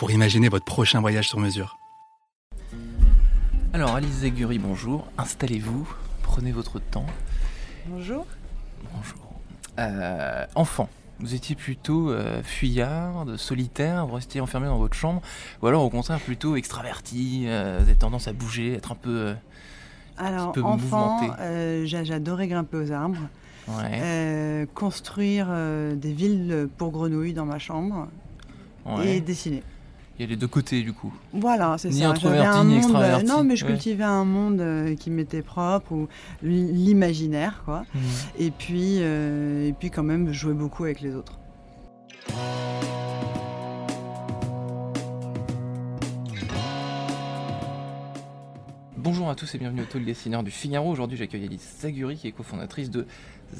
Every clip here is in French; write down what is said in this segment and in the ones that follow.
pour imaginer votre prochain voyage sur mesure. Alors Alice Zaguri, bonjour, installez-vous, prenez votre temps. Bonjour. Bonjour. Euh, enfant, vous étiez plutôt euh, fuyard, solitaire, vous restiez enfermé dans votre chambre, ou alors au contraire plutôt extraverti, euh, vous avez tendance à bouger, être un peu... euh, Alors, peu enfant, euh, j'adorais grimper aux arbres, ouais, euh, construire euh, des villes pour grenouilles dans ma chambre ouais. et dessiner. Il y a les deux côtés du coup. Voilà, c'est Ni ça. introverti, un ni monde, extraverti. Non, mais je Ouais. cultivais un monde euh, qui m'était propre, ou l'imaginaire, quoi. Et puis, euh, et puis quand même, je jouais beaucoup avec les autres. Bonjour à tous et bienvenue au Talk Dessineur du Figaro. Aujourd'hui, j'accueille Alice Zaguri, qui est cofondatrice de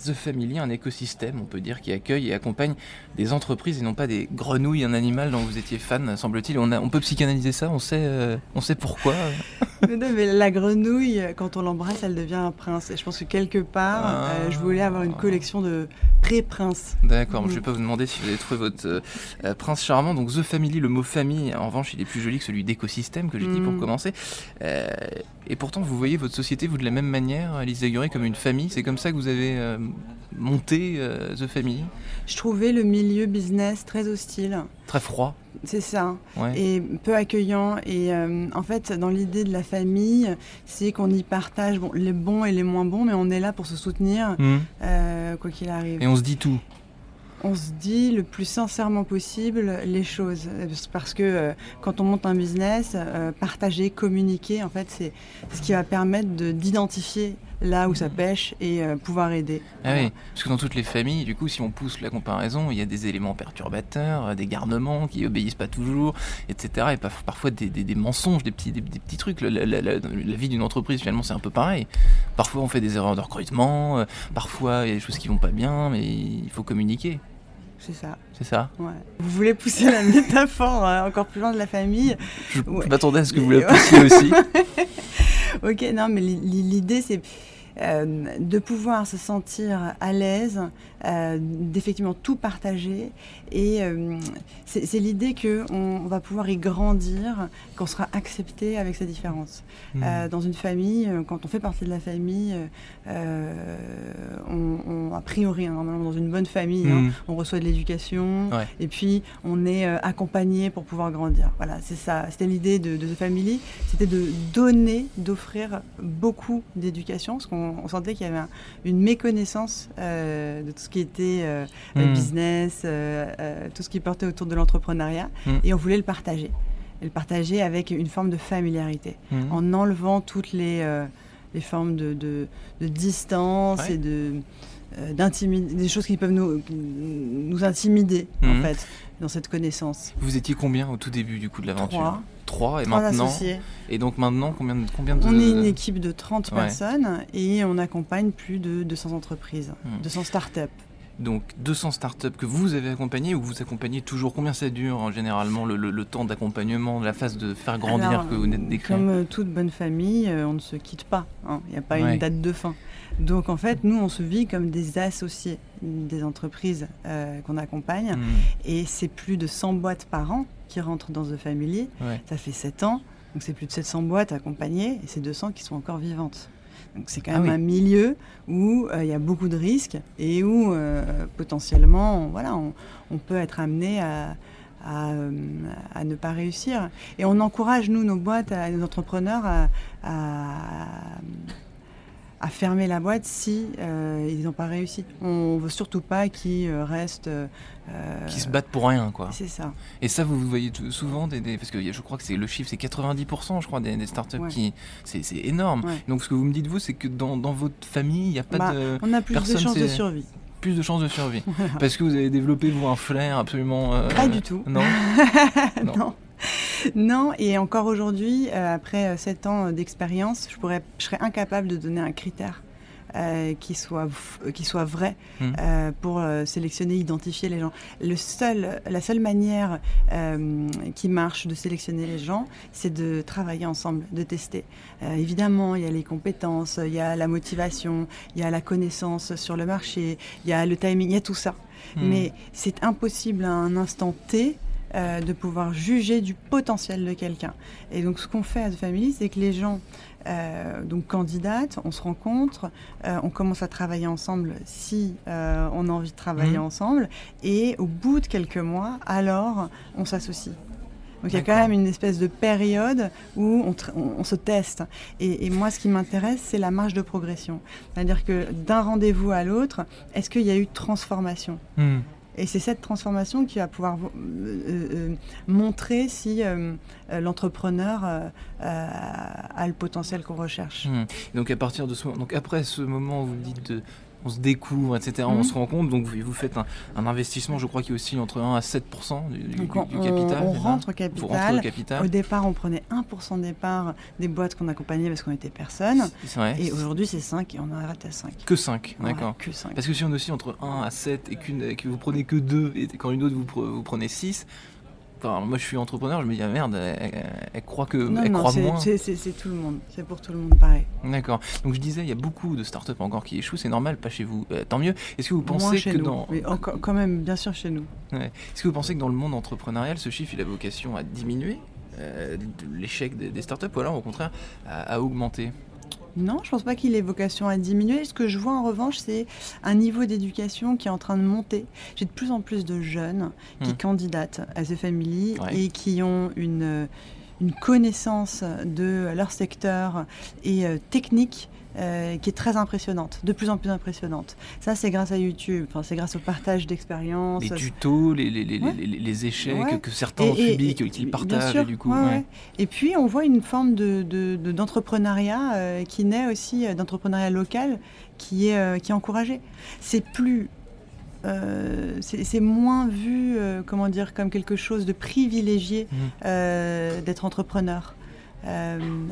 The Family, un écosystème, on peut dire, qui accueille et accompagne des entreprises et non pas des grenouilles, un animal dont vous étiez fan, semble-t-il. On peut psychanalyser ça, on sait, euh, on sait pourquoi. mais non, mais la grenouille, quand on l'embrasse, elle devient un prince. Et je pense que quelque part, Ah. euh, je voulais avoir une collection de pré-princes. D'accord, Mm. je vais pas vous demander si vous avez trouvé votre euh, euh, prince charmant. Donc The Family, le mot famille, en revanche, il est plus joli que celui d'écosystème que j'ai dit pour Mm. commencer. Euh, et pourtant, vous voyez votre société, vous, de la même manière, Alice Zaguri, comme une famille. C'est comme ça que vous avez euh, monté The Family? Je trouvais le milieu business très hostile. Très froid. C'est ça. Ouais. et peu accueillant. Et euh, en fait, dans l'idée de la famille, c'est qu'on y partage bon, les bons et les moins bons, mais on est là pour se soutenir, Mm. euh, quoi qu'il arrive. Et on se dit tout. On se dit le plus sincèrement possible les choses. Parce que euh, quand on monte un business, euh, partager, communiquer, en fait, c'est ce qui va permettre de- d'identifier là où ça pêche et euh, pouvoir aider. Ah oui, parce que dans toutes les familles, du coup, si on pousse la comparaison, il y a des éléments perturbateurs, euh, des garnements qui obéissent pas toujours, etc. Et parfois des, des- des mensonges, des petits, des, des petits trucs. La, la- la- la- la vie d'une entreprise, finalement, c'est un peu pareil. Parfois, on fait des erreurs de recrutement, euh, parfois, il y a des choses qui vont pas bien, mais il faut communiquer. C'est ça. C'est ça? Ouais. Vous voulez pousser la métaphore euh, encore plus loin de la famille? Je Ouais. m'attendais à ce que vous la poussiez aussi. Ok, non, mais l'i- l'i- l'idée, c'est euh, de pouvoir se sentir à l'aise, euh, d'effectivement tout partager. Et euh, c'est l'idée qu'on on va pouvoir y grandir, qu'on sera accepté avec ses différences. Euh, dans une famille, quand on fait partie de la famille, on, on- a priori, hein, normalement dans une bonne famille, hein, Hmm. on reçoit de l'éducation Ouais. et puis on est accompagné pour pouvoir grandir. Voilà, c'est ça. C'était l'idée de, de The Family, c'était de donner, d'offrir beaucoup d'éducation, parce qu'on on sentait qu'il y avait un- une méconnaissance euh, de tout ce qui était euh, Hmm. business, euh, tout ce qui portait autour de l'entrepreneuriat, Hmm. et on voulait le partager. Et le partager avec une forme de familiarité Hmm. en enlevant toutes les, les formes de, de- de distance Ouais. et de des choses qui peuvent nous, nous intimider en Mhm. fait dans cette connaissance. Vous étiez combien au tout début du coup de l'aventure Trois. Trois, et Trois maintenant associés. Et donc maintenant, combien de, combien de... On est une équipe de 30 Ouais. personnes et on accompagne plus de 200 entreprises, Mhm. 200 startups. Donc 200 startups que vous avez accompagnées ou vous accompagnez toujours? Combien ça dure euh, généralement le, le- le temps d'accompagnement, la phase de faire grandir Alors, que vous de décrire? Comme euh, toute bonne famille, euh, on ne se quitte pas. hein. Il n'y a pas Ouais. une date de fin. Donc en fait, nous, on se vit comme des associés des entreprises euh, qu'on accompagne. Hmm, Et c'est plus de 100 boîtes par an qui rentrent dans The Family. ouais. Ça fait 7 ans. Donc c'est plus de 700 boîtes accompagnées et c'est 200 qui sont encore vivantes. Donc c'est quand Ah même oui. un milieu où euh, il y a beaucoup de risques et où euh, potentiellement on- voilà, on, on peut être amené à, à, euh, à ne pas réussir. Et on encourage, nous, nos boîtes, à, nos entrepreneurs à, à, à fermer la boîte si euh, ils n'ont pas réussi. On veut surtout pas qu'ils euh, restent... euh, Qui se battent pour rien quoi. C'est ça. Et ça vous voyez souvent des, des- parce que je crois que c'est le chiffre c'est 90% je crois des, des startups Ouais. qui c'est c'est énorme. Ouais. Donc ce que vous me dites vous c'est que dans, dans votre famille il n'y a pas Bah, de On a plus de chances de survie. plus de chances de survie parce que vous avez développé vous un flair absolument euh, Pas du tout. Non. Non. non. Non, et encore aujourd'hui, euh, après sept ans d'expérience, je, pourrais, je serais incapable de donner un critère euh, qui, soit, qui soit vrai Hmm. euh, pour euh, sélectionner, identifier les gens. Le seul, la seule manière euh, qui marche de sélectionner les gens, c'est de travailler ensemble, de tester. Euh, évidemment, il y a les compétences, il y a la motivation, il y a la connaissance sur le marché, il y a le timing, il y a tout ça. Hmm. Mais c'est impossible à un instant T euh, de pouvoir juger du potentiel de quelqu'un. Et donc, ce qu'on fait à The Family, c'est que les gens, euh, donc candidates, on se rencontre, euh, on commence à travailler ensemble si euh, on a envie de travailler Mhm. ensemble, et au bout de quelques mois, alors, on s'associe. Donc il y a quand même une espèce de période où on, tra- on- on se teste. Et, et moi, ce qui m'intéresse, c'est la marge de progression. C'est-à-dire que d'un rendez-vous à l'autre, est-ce qu'il y a eu transformation? Hmm. Et c'est cette transformation qui va pouvoir vo- euh, euh, montrer si euh, euh, l'entrepreneur euh, euh, a le potentiel qu'on recherche. Hmm. Donc à partir de ce moment, donc après ce moment vous dites de, on se découvre, etc., on Mhm. se rend compte, donc vous, vous faites un, un investissement, je crois qui oscille entre 1 à 7% du, du- on, du capital. on ça rentre au rentrez au capital. capital. Au départ, on prenait 1% de départ des boîtes qu'on accompagnait parce qu'on était personne. Et aujourd'hui, c'est 5 et on arrête à 5. Que 5, Ouais, d'accord. que 5. Parce que si on oscille entre 1 à 7 et, qu'une, et que vous prenez que 2 et quand une autre vous, pre- vous prenez 6, moi je suis entrepreneur, je me dis ah merde, elle, elle- elle croit que Non, elle non, croit c'est- moins. c'est tout le monde. C'est pour tout le monde pareil. D'accord. Donc je disais, il y a beaucoup de startups encore qui échouent, c'est normal, pas chez vous. Euh, tant mieux. Est-ce que vous Moins pensez chez que nous. dans Mais encore, quand même, bien sûr, chez nous. Ouais. Est-ce que vous pensez que dans le monde entrepreneurial, ce chiffre il a vocation à diminuer euh, l'échec des, des startups ou alors au contraire à, à augmenter? Non, je pense pas qu'il ait vocation à diminuer. Ce que je vois en revanche, c'est un niveau d'éducation qui est en train de monter. J'ai de plus en plus de jeunes qui Hmm. candidatent à The Family Ouais. et qui ont une, une connaissance de leur secteur et euh, technique euh, qui est très impressionnante, de plus en plus impressionnante. Ça, c'est grâce à YouTube, enfin, c'est grâce au partage d'expériences. Les tutos, les, les, les, Ouais. les- les échecs Ouais. que certains ont subis, qu'ils partagent sûr, et du coup. ouais. Et puis on voit une forme de, de- de- d'entrepreneuriat euh, qui naît aussi euh, d'entrepreneuriat local qui est, qui est encouragé. C'est plus euh, c'est, moins vu, euh, comment dire, comme quelque chose de privilégié euh, d'être entrepreneur.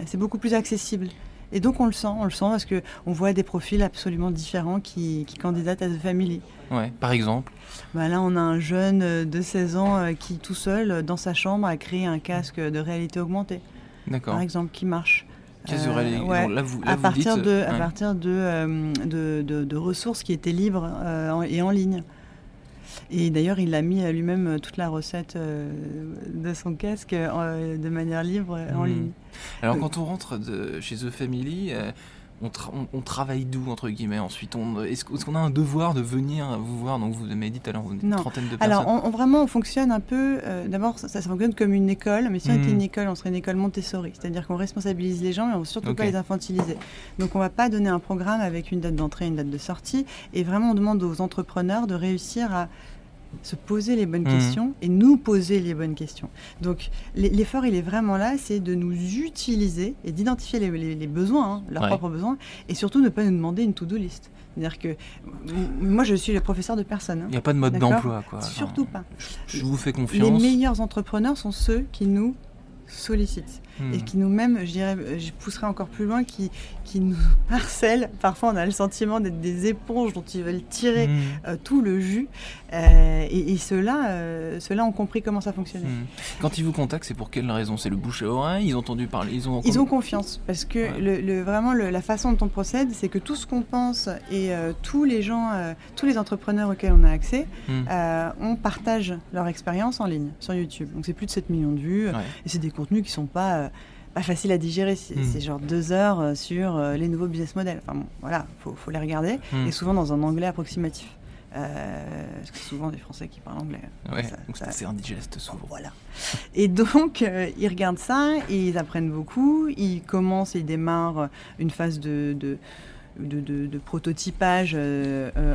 C'est beaucoup plus accessible. Et donc on le sent, on le sent parce que on voit des profils absolument différents qui, qui candidatent à The Family. Ouais. Par exemple. Bah là, on a un jeune euh, de 16 ans euh, qui, tout seul, euh, dans sa chambre, a créé un casque de réalité augmentée, D'accord. par exemple, qui marche. Euh, réalité- ouais. Là, vous, là, à vous partir, dites, de, à partir de, euh, de, de- de ressources qui étaient libres euh, en- et en ligne. Et d'ailleurs, il a mis à lui-même euh, toute la recette euh, de son casque euh, de manière libre en Hmm. ligne. Alors quand on rentre de chez The Family, euh, on, tra- on- on travaille d'où entre guillemets ensuite Est-ce qu'- est-ce qu'on a un devoir de venir vous voir? Donc vous m'avez dit tout à l'heure, une trentaine de personnes. Alors, on, on- vraiment, on fonctionne un peu. euh, D'abord, ça, ça fonctionne comme une école, mais si on était Mhm. une école, on serait une école Montessori. C'est-à-dire qu'on responsabilise les gens, mais on ne surtout pas les infantiliser. Donc, on ne va pas donner un programme avec une date d'entrée, une date de sortie. Et vraiment, on demande aux entrepreneurs de réussir à se poser les bonnes Mhm. questions et nous poser les bonnes questions. Donc, l'e- l'effort, il est vraiment là, c'est de nous utiliser et d'identifier les, les- les besoins, hein, leurs Ouais. propres besoins, et surtout ne pas nous demander une to-do list. C'est-à-dire que moi, je suis le professeur de personne. hein. Il n'y a pas de mode d'emploi quoi. Surtout pas. Je vous fais Les confiance. meilleurs entrepreneurs sont ceux qui nous sollicitent Hmm. et qui nous même, je dirais, euh, je pousserai encore plus loin, qui, qui nous harcèlent. Parfois, on a le sentiment d'être des éponges dont ils veulent tirer Hmm. euh, tout le jus. Euh, et et ceux-là, euh, ont compris comment ça fonctionnait. Hmm. Quand ils vous contactent, c'est pour quelle raison? C'est le bouche à oreille? Ils ont entendu parler Ils ont. Ils ont confiance parce que Ouais. le, le- vraiment le- la façon dont on procède, c'est que tout ce qu'on pense et euh, tous les gens, tous les entrepreneurs auxquels on a accès, on partage leur expérience en ligne sur YouTube. Donc c'est plus de 7 millions de vues. Ouais. Et c'est des contenus qui sont pas, pas faciles à digérer. C'est Mm. c'est genre deux heures euh, sur euh, les nouveaux business models. Enfin bon, voilà, faut, faut les regarder. Hmm. Et souvent dans un anglais approximatif. Euh, parce que c'est souvent des Français qui parlent anglais. Ouais, Ça- donc ça- c'est indigeste souvent. Voilà. Et donc, euh, ils regardent ça et ils apprennent beaucoup. Ils commencent et ils démarrent une phase de, de, de, de- de prototypage euh, euh,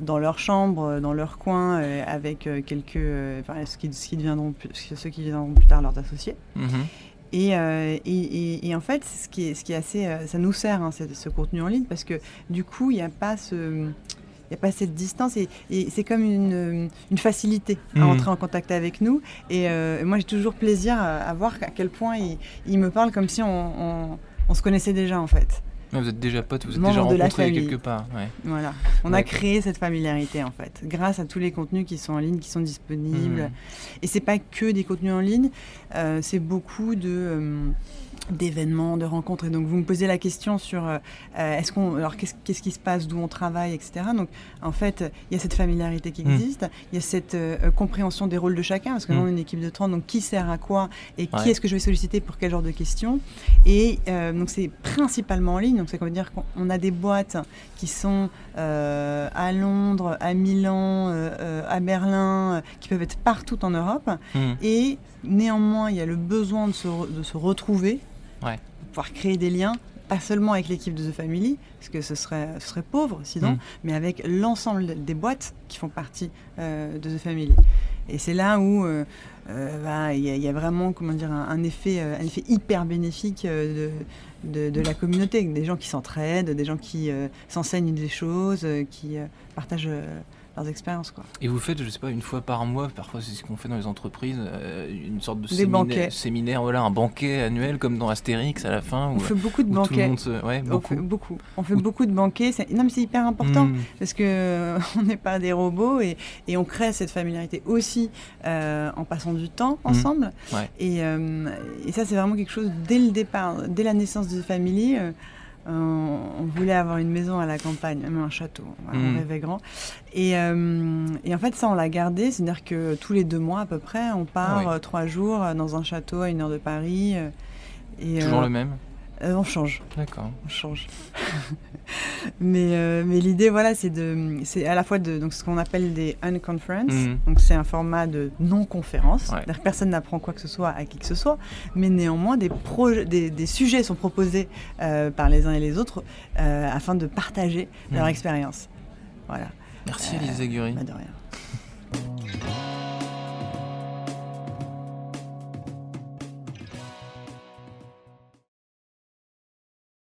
dans leur chambre, dans leur coin, euh, avec euh, quelques. euh, enfin, ce, qui, ce qui deviendront plus- ceux qui deviendront plus tard leurs associés. Mhm. Et, euh, et, et- et en fait, ce qui est, ce qui est assez, euh, ça nous sert hein, ce, ce contenu en ligne parce que du coup, il n'y a pas ce, il n'y a pas cette distance et, c'est comme une, facilité à Mhm. entrer en contact avec nous. Et euh, moi, j'ai toujours plaisir à, à voir à quel point il, il me parle comme si on, on- on se connaissait déjà en fait. Ouais, Vous êtes déjà potes, vous êtes déjà rencontrés quelque part. ouais. Voilà, on a créé cette familiarité en fait, grâce à tous les contenus qui sont en ligne, qui sont disponibles. Mhm. Et c'est pas que des contenus en ligne, euh, c'est beaucoup de euh, d'événements, de rencontres. Et donc vous me posez la question sur euh, euh, est-ce qu'on, alors qu'est-ce, qu'est-ce qui se passe, d'où on travaille, etc. Donc en fait, il y a cette familiarité qui Mhm. existe, il y a cette euh, compréhension des rôles de chacun, parce que nous Mhm. on est une équipe de 30, donc qui sert à quoi et qui est-ce que je vais solliciter pour quel genre de questions. Et euh, donc c'est principalement en ligne, donc c'est comme dire qu'on on a des boîtes qui sont à Londres, à Milan, à Berlin, qui peuvent être partout en Europe. Mhm. Et néanmoins, il y a le besoin de se, re- de se retrouver, Ouais. pouvoir créer des liens, pas seulement avec l'équipe de The Family, parce que ce serait, ce serait pauvre sinon, Mm. mais avec l'ensemble des boîtes qui font partie euh, de The Family. Et c'est là où euh, euh, bah, il y, a- il y a vraiment comment dire, un, un effet, un effet hyper bénéfique de, de, de la communauté, des gens qui s'entraident, des gens qui euh, s'enseignent des choses, qui partagent leurs expériences. Quoi. Et vous faites, je sais pas, une fois par mois, parfois c'est ce qu'on fait dans les entreprises, euh, une sorte de séminaire, voilà, un banquet annuel comme dans Astérix à la fin. On fait beaucoup de où tout le banquets. monde se... Ouais, On beaucoup. fait beaucoup. On fait Ou- beaucoup de banquets. C'est- Non, mais c'est hyper important Mhm. parce que euh, on n'est pas des robots et, et on crée cette familiarité aussi euh, en passant du temps ensemble. Ouais. Et, euh, et ça, c'est vraiment quelque chose dès le départ, dès la naissance de Family. Euh, on, on voulait avoir une maison à la campagne, même un château. Voilà. On rêvait grand. Et, euh, et en fait, ça, on l'a gardé. C'est-à-dire que tous les deux mois à peu près, on part euh, trois jours dans un château à une heure de Paris. et, Toujours le même? Euh, on change D'accord. on change. mais euh, mais l'idée, voilà, c'est de, c'est à la fois de donc ce qu'on appelle des unconference. Mhm. Donc c'est un format de non-conférence. Ouais. Personne n'apprend quoi que ce soit à qui que ce soit, mais néanmoins des des, des sujets sont proposés euh, par les uns et les autres afin de partager leur Mhm. expérience. Voilà. Merci Elise. Bah, de rien.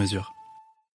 mesure.